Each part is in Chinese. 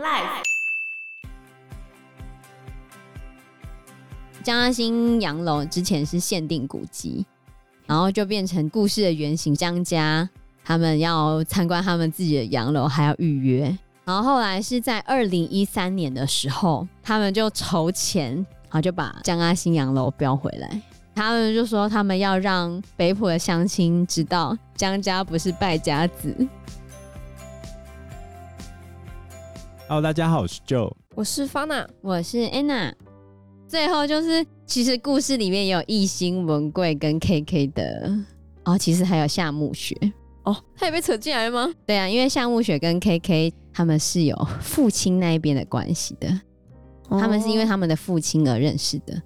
Life。江阿新洋楼之前是限定古迹，然后就变成故事的原型。江家他们要参观他们自己的洋楼，还要预约。然后后来是在二零一三年的时候，他们就筹钱，然后就把江阿新洋楼标回来。他们就说他们要让北埔的乡亲知道江家不是败家子。Hello，大家好，我是 Joe，我是 Fana，我是 Anna。最后就是，其实故事里面也有一心、文贵跟 KK 的哦，其实还有夏目雪哦，他也被扯进来了吗？对啊，因为夏目雪跟 KK 他们是有父亲那一边的关系的，哦，他们是因为他们的父亲而认识的。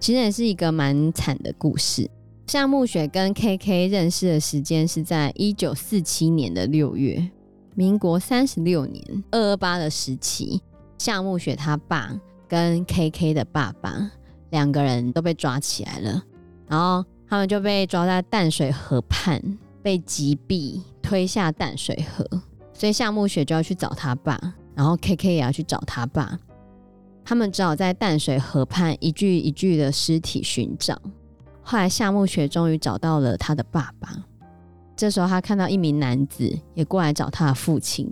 其实也是一个蛮惨的故事。夏目雪跟 KK 认识的时间是在一九四七年的六月，民国三十六年二二八的时期，夏目雪他爸。跟 KK 的爸爸两个人都被抓起来了，然后他们就被抓在淡水河畔，被击毙，推下淡水河。所以夏目雪就要去找他爸，然后 KK 也要去找他爸。他们只好在淡水河畔一具一具的尸体寻找。后来夏目雪终于找到了他的爸爸。这时候他看到一名男子也过来找他的父亲，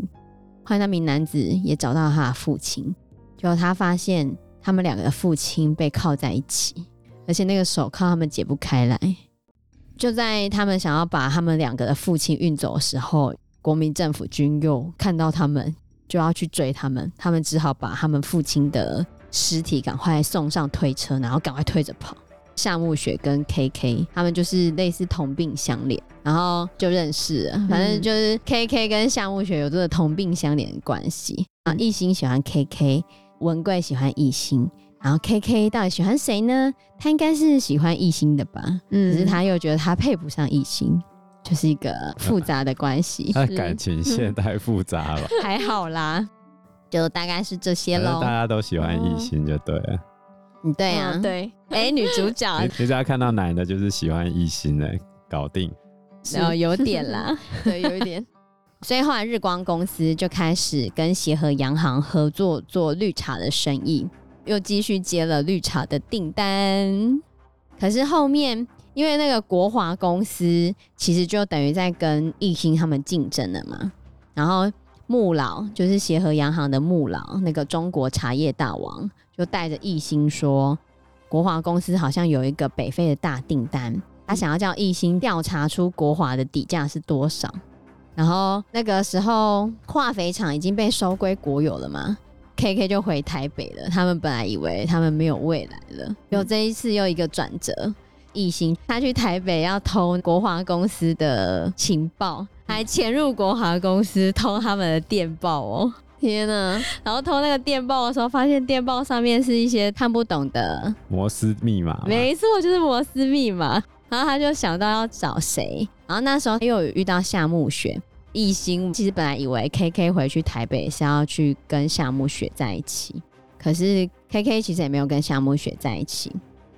后来那名男子也找到他的父亲。就他发现他们两个的父亲被铐在一起，而且那个手铐他们解不开来。就在他们想要把他们两个的父亲运走的时候，国民政府军又看到他们，就要去追他们。他们只好把他们父亲的尸体赶快送上推车，然后赶快推着跑。夏目雪跟 KK 他们就是类似同病相怜，然后就认识了。反正就是 KK 跟夏目雪有这个同病相怜的关系啊。艺兴喜欢 KK。文贵喜欢艺兴，然后 KK 到底喜欢谁呢？他应该是喜欢艺兴的吧，嗯，可是他又觉得他配不上艺兴，就是一个复杂的关系。他的感情线太复杂了，还好啦，就大概是这些喽。大家都喜欢艺兴就对对啊，嗯、对。哎、欸，女主角，你只要看到男的，就是喜欢异性的，搞定。然后有点啦，对，有一点。所以后来日光公司就开始跟协和洋行合作做绿茶的生意，又继续接了绿茶的订单。可是后面因为那个国华公司其实就等于在跟艺兴他们竞争了嘛，然后穆老就是协和洋行的穆老，那个中国茶叶大王就带着艺兴说，国华公司好像有一个北非的大订单，他想要叫艺兴调查出国华的底价是多少。然后那个时候化肥厂已经被收归国有了嘛，KK 就回台北了。他们本来以为他们没有未来了，有这一次又一个转折。艺兴他去台北要偷国华公司的情报，还潜入国华公司偷他们的电报哦！天呐！然后偷那个电报的时候，发现电报上面是一些看不懂的摩斯密码。没错，就是摩斯密码。然后他就想到要找谁，然后那时候又有遇到夏木雪。艺兴其实本来以为 KK 回去台北是要去跟夏木雪在一起，可是 KK 其实也没有跟夏木雪在一起。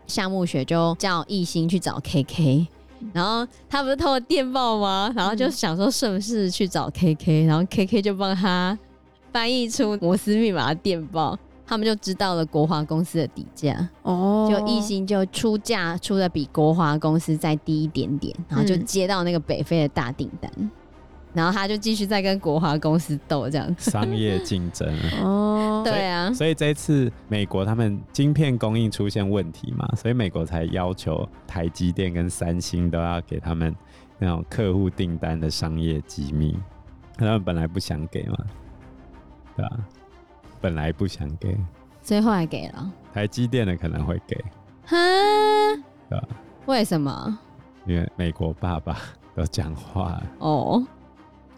夏木雪就叫艺兴去找 KK，然后他不是偷了电报吗？然后就想说顺势去找 KK，然后 KK 就帮他翻译出摩斯密码的电报，他们就知道了国华公司的底价。哦，就一心就出价出的比国华公司再低一点点，然后就接到那个北非的大订单。然后他就继续在跟国华公司斗这样。子，商业竞争哦，对啊，所以这一次美国他们晶片供应出现问题嘛，所以美国才要求台积电跟三星都要给他们那种客户订单的商业机密，他们本来不想给嘛，本来不想给，所以后来给了。台积电的可能会给，哈，对吧？为什么？因为美国爸爸 都讲话哦。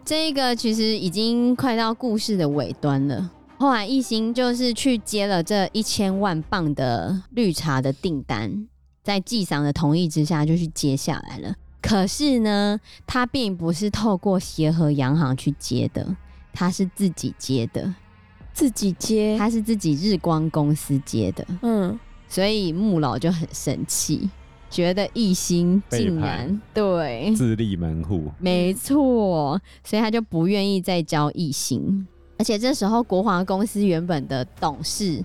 这个其实已经快到故事的尾端了。后来一心就是去接了这一千万磅的绿茶的订单，在季桑的同意之下就去接下来了。可是呢，他并不是透过协和洋行去接的，他是自己接的，自己接，他是自己日光公司接的。嗯，所以穆老就很生气。觉得艺兴竟然对自立门户，没错，所以他就不愿意再教艺兴。而且这时候国华公司原本的董事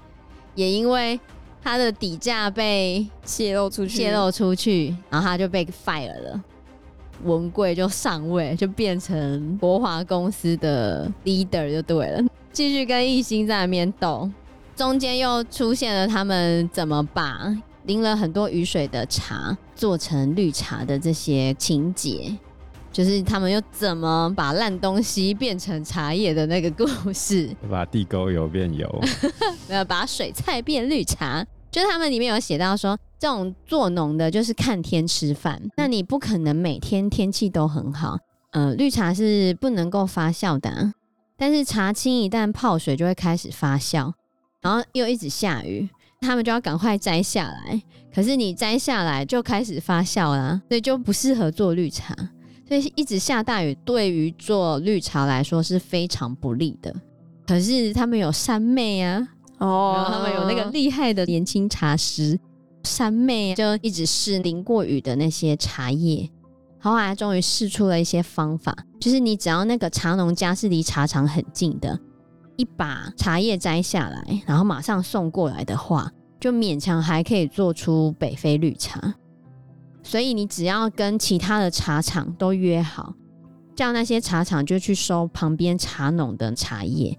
也因为他的底价被泄露出去，泄露出去，然后他就被 fire 了。文贵就上位，就变成国华公司的 leader 就对了，继续跟艺兴在那边斗。中间又出现了他们怎么把淋了很多雨水的茶做成绿茶的这些情节，就是他们又怎么把烂东西变成茶叶的那个故事，把地沟油变油，没有把水菜变绿茶。就是他们里面有写到说，这种做农的，就是看天吃饭。那你不可能每天天气都很好，呃，绿茶是不能够发酵的啊。但是茶青一旦泡水就会开始发酵，然后又一直下雨，他们就要赶快摘下来。可是你摘下来就开始发酵啦，所以就不适合做绿茶。所以一直下大雨，对于做绿茶来说是非常不利的。可是他们有山妹啊。哦，然后他们有那个厉害的年轻茶师三妹，就一直试淋过雨的那些茶叶，后来终于试出了一些方法，就是你只要那个茶农家是离茶厂很近的，一把茶叶摘下来，然后马上送过来的话，就勉强还可以做出北非绿茶。所以你只要跟其他的茶厂都约好，叫那些茶厂就去收旁边茶农的茶叶。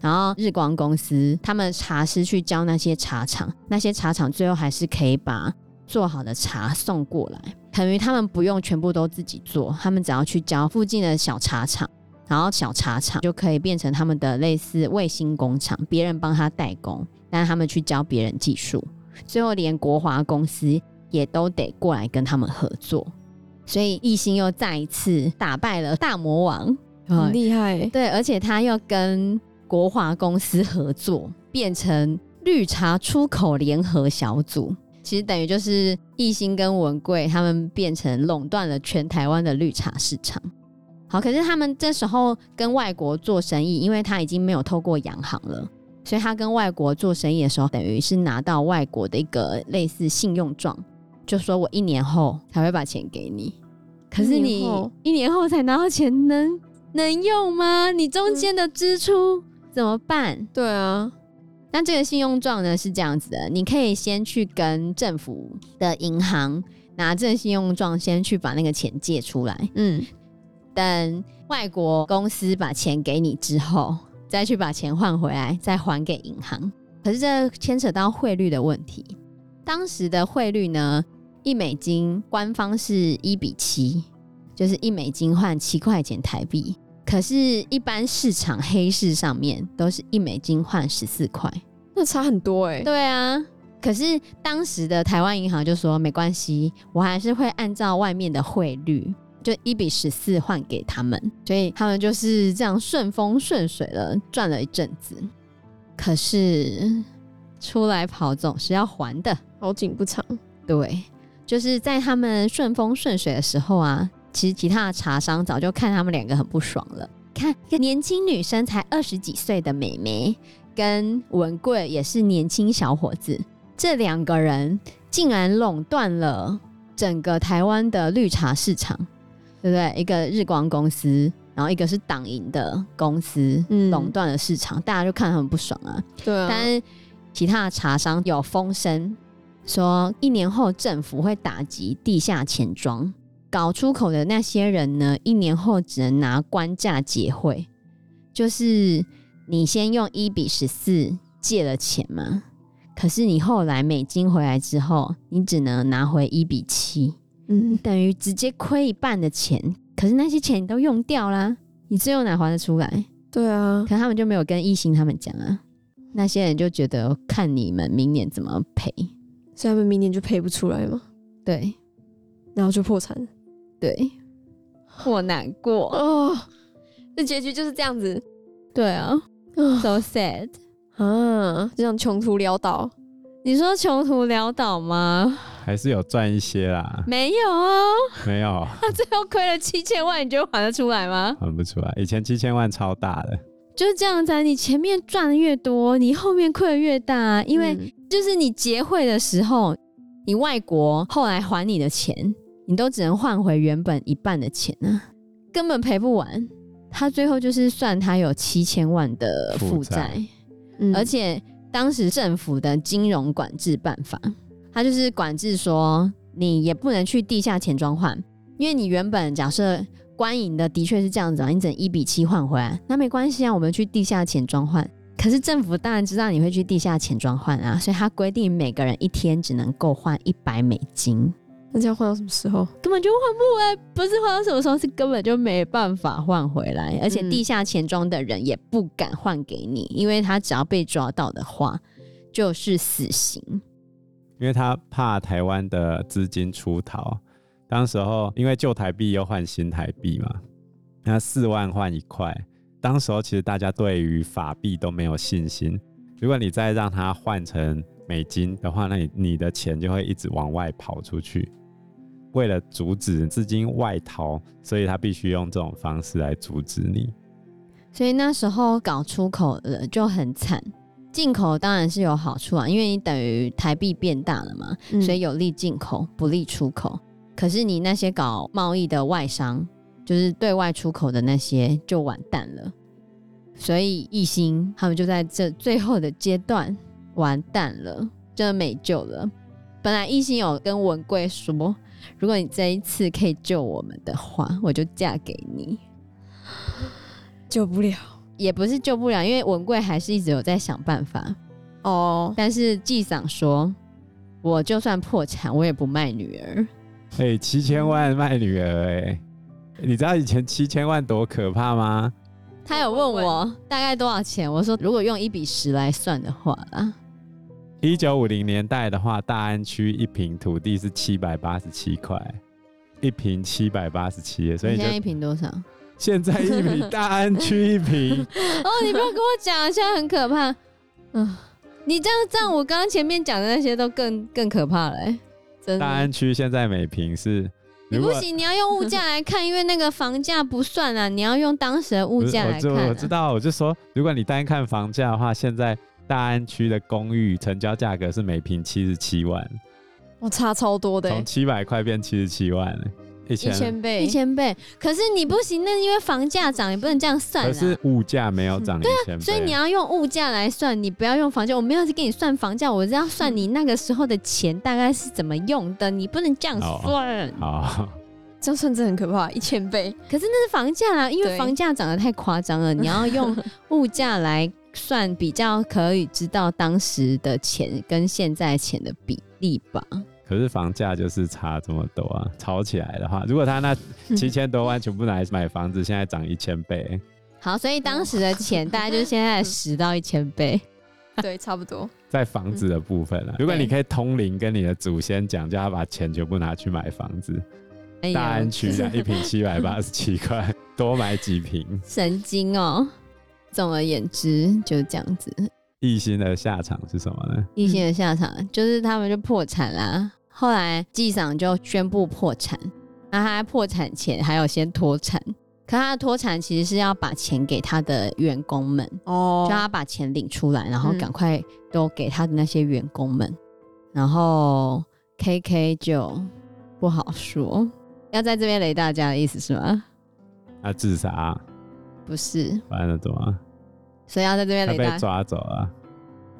然后日光公司他们茶师去教那些茶厂，那些茶厂最后还是可以把做好的茶送过来，等于他们不用全部都自己做，他们只要去教附近的小茶厂，然后小茶厂就可以变成他们的类似卫星工厂，别人帮他代工，但他们去教别人技术，最后连国华公司也都得过来跟他们合作，所以义兴又再一次打败了大魔王，很厉害，对，而且他又跟。国华公司合作变成绿茶出口联合小组，其实等于就是艺兴跟文贵他们变成垄断了全台湾的绿茶市场。好，可是他们这时候跟外国做生意，因为他已经没有透过洋行了，所以他跟外国做生意的时候，等于是拿到外国的一个类似信用状，就说我一年后才会把钱给你。可是你一年后才拿到钱能，能能用吗？你中间的支出？嗯怎么办？对啊，那这个信用状呢是这样子的，你可以先去跟政府的银行拿这个信用状，先去把那个钱借出来。嗯，等外国公司把钱给你之后，再去把钱换回来，再还给银行。可是这牵扯到汇率的问题，当时的汇率呢，一美金官方是一比七，就是一美金换七块钱台币。可是，一般市场黑市上面都是一美金换十四块，那差很多哎、欸。对啊，可是当时的台湾银行就说没关系，我还是会按照外面的汇率，就一比十四换给他们，所以他们就是这样顺风顺水的，赚了一阵子。可是出来跑总是要还的，好景不长。对，就是在他们顺风顺水的时候啊。其实其他的茶商早就看他们两个很不爽了。看，一个年轻女生才二十几岁的妹妹，跟文贵也是年轻小伙子，这两个人竟然垄断了整个台湾的绿茶市场，对不对？一个日光公司，然后一个是党营的公司，垄断了市场，大家就看他们不爽啊。对啊。但是其他的茶商有风声说，一年后政府会打击地下钱庄。搞出口的那些人呢，一年后只能拿官价结汇，就是你先用一比十四借了钱嘛，可是你后来美金回来之后，你只能拿回一比七，嗯，等于直接亏一半的钱。可是那些钱你都用掉啦，你最后哪还得出来？对啊，可他们就没有跟义兴他们讲啊，那些人就觉得看你们明年怎么赔，所以他们明年就赔不出来嘛，对，然后就破产。对，我难过哦。这结局就是这样子。对啊，so sad 啊，这样穷途潦倒。你说穷途潦倒吗？还是有赚一些啦？没有啊，没有。他最后亏了七千万，你觉得还得出来吗？还不出来。以前七千万超大的，就是这样子啊。你前面赚的越多，你后面亏的越大，因为就是你结汇的时候，你外国后来还你的钱。你都只能换回原本一半的钱啊，根本赔不完。他最后就是算他有七千万的负债，嗯而且当时政府的金融管制办法，他就是管制说你也不能去地下钱庄换，因为你原本假设官营的的确是这样子啊，你只能一比七换回来，那没关系啊，我们去地下钱庄换。可是政府当然知道你会去地下钱庄换啊，所以他规定每个人一天只能够换一百美金，那这样换到什么时候？根本就换不回，不是换到什么时候，是根本就没办法换回来，而且地下钱庄的人也不敢换给你，因为他只要被抓到的话就是死刑。因为他怕台湾的资金出逃。当时候因为旧台币又换新台币嘛，那四万换一块。当时候其实大家对于法币都没有信心。如果你再让它换成美金的话，那你你的钱就会一直往外跑出去。为了阻止资金外逃，所以他必须用这种方式来阻止你。所以那时候搞出口的就很惨，进口当然是有好处啊，因为你等于台币变大了嘛，嗯所以有利进口，不利出口。可是你那些搞贸易的外商，就是对外出口的那些就完蛋了。所以一心他们就在这最后的阶段完蛋了，真的没救了。本来一心有跟文贵说，如果你这一次可以救我们的话，我就嫁给你。救不了也不是救不了，因为文贵还是一直有在想办法。哦。但是季桑说，我就算破产，我也不卖女儿。哎、欸，七千万卖女儿、欸，哎，你知道以前七千万多可怕吗？他有问我大概多少钱，我说如果用一比十来算的话啦，一九五零年代的话，大安区一平土地是七百八十七块，一平七百八十七，所以你现在一平多少？现在一平大安区一平，哦，你不要跟我讲，现在很可怕。嗯，你这样这样，我刚刚前面讲的那些都更更可怕了、欸，真的。大安区现在每平是，你不行，你要用物价来看，因为那个房价不算啊，你要用当时的物价来看、啊我。我知道，我就说，如果你单看房价的话，现在大安区的公寓成交价格是每平七十七万，我差超多的、欸，从七百块变七十七万、欸。一千,一千倍，一千倍。可是你不行，那因为房价涨，也不能这样算。可是物价没有涨一千倍，所以你要用物价来算，你不要用房价。我没有给你算房价，我是要算你那个时候的钱大概是怎么用的，你不能这样算。好，好 这样算真的很可怕，一千倍。可是那是房价啊，因为房价涨得太夸张了，你要用 物价来算，比较可以知道当时的钱跟现在钱的比例吧。可是房价就是差这么多啊！炒起来的话，如果他那 七千多万全部拿来买房子，现在涨一千倍。好，所以当时的钱大概就是现在十到一千倍。对，差不多。在房子的部分啊，如果你可以通灵跟你的祖先讲，叫他把钱全部拿去买房子，哎、大安区啊，一平七百八十七块，多买几平。神经哦！总而言之，就是这样子。义兴的下场是什么呢？义兴的下场就是他们就破产啦。后来纪赏就宣布破产，那他在破产前还有先脱产，可他的脱产其实是要把钱给他的员工们哦，叫他把钱领出来，然后赶快都给他的那些员工们。嗯、然后 KK 就不好说，要在这边雷大家的意思是吗？他自杀？不是，完了怎么？所以要在这边被抓走啊。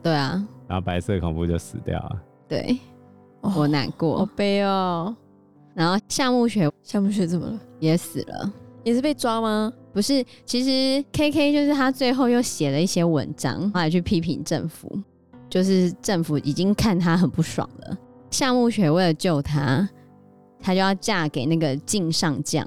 对啊，然后白色恐怖就死掉了。对。我难过，好悲哦。然后夏目雪，夏目雪怎么了？也死了，也是被抓吗？不是，其实 KK 就是他最后又写了一些文章，后来去批评政府，就是政府已经看他很不爽了。夏目雪为了救他，他就要嫁给那个镜上将。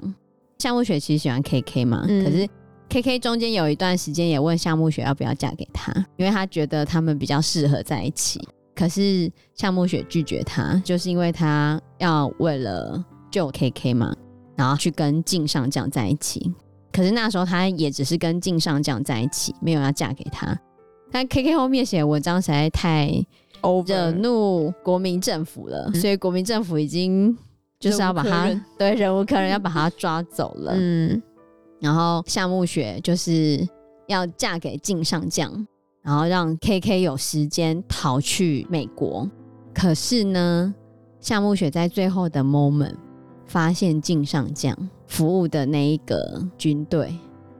夏目雪其实喜欢 KK 嘛，嗯、可是 KK 中间有一段时间也问夏木雪要不要嫁给他，因为他觉得他们比较适合在一起。可是夏木雪拒绝他，就是因为他要为了救 KK 嘛，然后去跟镜上将在一起。可是那时候他也只是跟镜上将在一起，没有要嫁给他。但 KK 后面写文章实在太惹怒国民政府了，所以国民政府已经就是要把他 对忍无可忍，要把他抓走了。嗯，然后夏目雪就是要嫁给镜上将。然后让 KK 有时间逃去美国，可是呢，夏目雪在最后的 moment 发现镜上将服务的那一个军队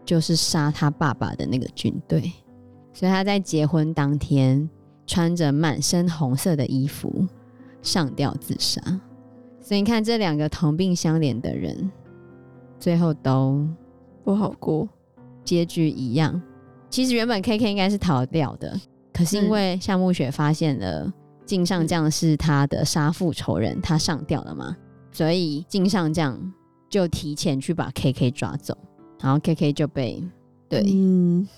就是杀他爸爸的那个军队，所以他在结婚当天穿着满身红色的衣服上吊自杀。所以你看，这两个同病相怜的人，最后都不好过，结局一样。其实原本 KK 应该是逃掉的，可是因为夏目雪发现了镜上将是他的杀父仇人，他上吊了嘛，所以镜上将就提前去把 KK 抓走，然后 KK 就被对，嗯，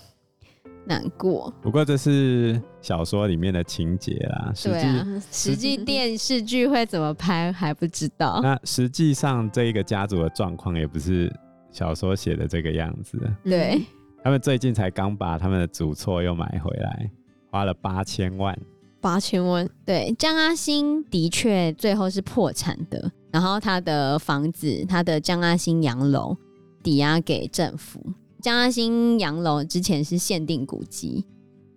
难过。不过这是小说里面的情节啦，实际、啊、实际电视剧会怎么拍还不知道。那实际上这一个家族的状况也不是小说写的这个样子，对。他们最近才刚把他们的祖厝又买回来，花了八千万。八千万，对，江阿兴的确最后是破产的，然后他的房子，他的江阿兴洋楼抵押给政府。江阿兴洋楼之前是限定古迹，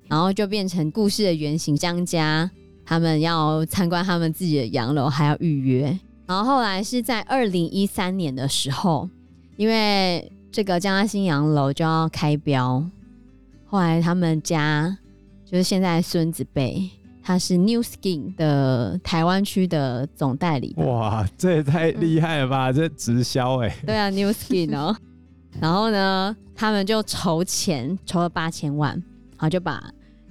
然后就变成故事的原型。江家他们要参观他们自己的洋楼，还要预约。然后后来是在二零一三年的时候，因为这个江阿新洋楼就要开标，后来他们家就是现在孙子辈，他是 New Skin 的台湾区的总代理。哇，这也太厉害了吧！嗯、这直销哎、欸。对啊，New Skin 哦。然后呢，他们就筹钱，筹了八千万，然后就把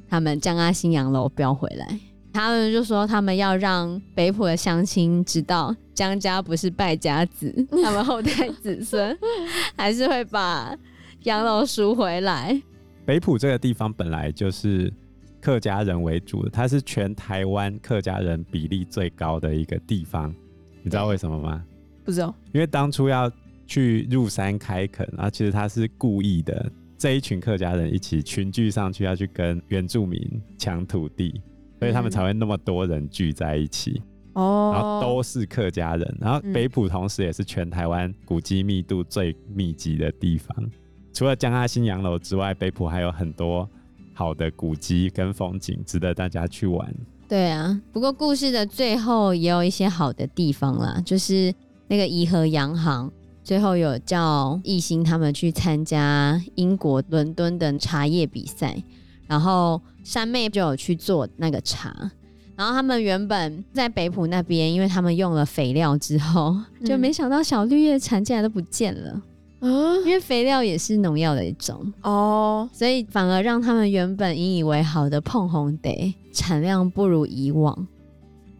他们江阿新洋楼标回来。他们就说，他们要让北埔的乡亲知道，江家不是败家子，他们后代子孙 还是会把洋楼赎回来。北埔这个地方本来就是客家人为主的，它是全台湾客家人比例最高的一个地方。你知道为什么吗？不知道。因为当初要去入山开垦，然后其实他是故意的，这一群客家人一起群聚上去，要去跟原住民抢土地。所以他们才会那么多人聚在一起，哦、嗯，然后都是客家人，然后北埔同时也是全台湾古迹密度最密集的地方。嗯、除了江阿新洋楼之外，北埔还有很多好的古迹跟风景，值得大家去玩。对啊，不过故事的最后也有一些好的地方啦，就是那个颐和洋行最后有叫艺兴他们去参加英国伦敦的茶叶比赛。然后山妹就有去做那个茶，然后他们原本在北浦那边，因为他们用了肥料之后，就没想到小绿叶蝉竟然都不见了。嗯，因为肥料也是农药的一种哦，所以反而让他们原本引以为豪的碰红得产量不如以往，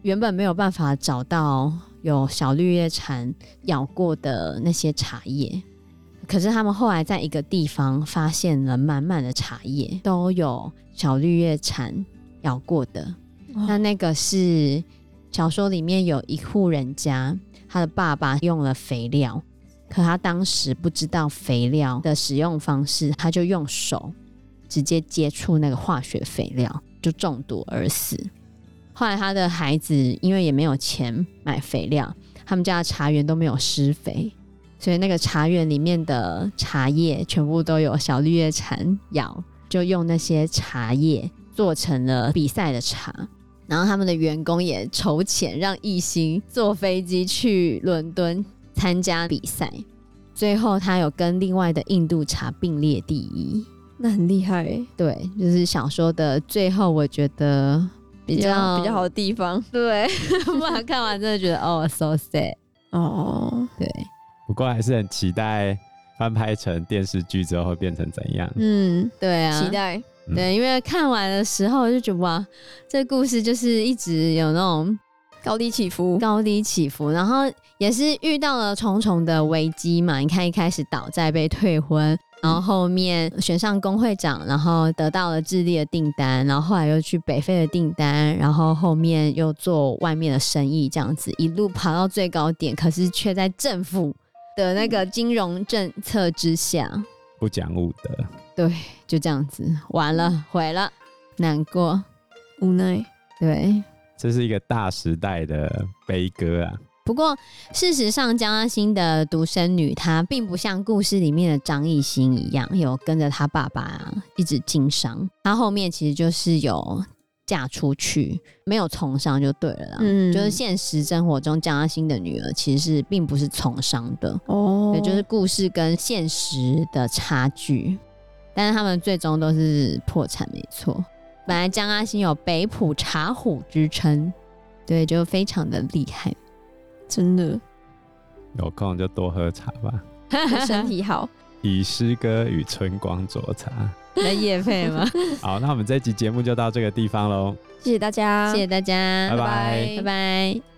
原本没有办法找到有小绿叶蝉咬过的那些茶叶。可是他们后来在一个地方发现了满满的茶叶，都有小绿叶蝉咬过的。那那个是小说里面有一户人家，他的爸爸用了肥料，可他当时不知道肥料的使用方式，他就用手直接接触那个化学肥料，就中毒而死。后来他的孩子因为也没有钱买肥料，他们家的茶园都没有施肥。所以那个茶园里面的茶叶全部都有小绿叶蝉咬，就用那些茶叶做成了比赛的茶。然后他们的员工也筹钱让艺兴坐飞机去伦敦参加比赛，最后他有跟另外的印度茶并列第一，那很厉害欸。对，就是小说的最后，我觉得比较比较好的地方。对，不然看完真的觉得哦，so sad。哦，对。不过还是很期待翻拍成电视剧之后会变成怎样。嗯，对啊，期待。对，因为看完的时候就觉得哇，这故事就是一直有那种高低起伏，高低起伏，然后也是遇到了重重的危机嘛。你看一开始倒债被退婚，然后后面选上工会长，然后得到了智利的订单，然后后来又去北非的订单，然后后面又做外面的生意，这样子一路爬到最高点，可是却在政府的那个金融政策之下，不讲武德，对，就这样子。完了，毁了，难过，无奈，对，这是一个大时代的悲歌啊。不过事实上，江阿兴的独生女她并不像故事里面的张艺兴一样，有跟着她爸爸一直经商，她后面其实就是有嫁出去，没有从商就对了啦。嗯，就是现实生活中江阿欣的女儿其实是并不是从商的哦，也，就是故事跟现实的差距。但是他们最终都是破产，没错。本来江阿欣有北埔茶虎之称，对，就非常的厉害，真的，有空就多喝茶吧，身体好。以诗歌与春光酌茶。在业配吗？好，那我们这集节目就到这个地方喽，谢谢大家，谢谢大家，拜拜拜拜拜。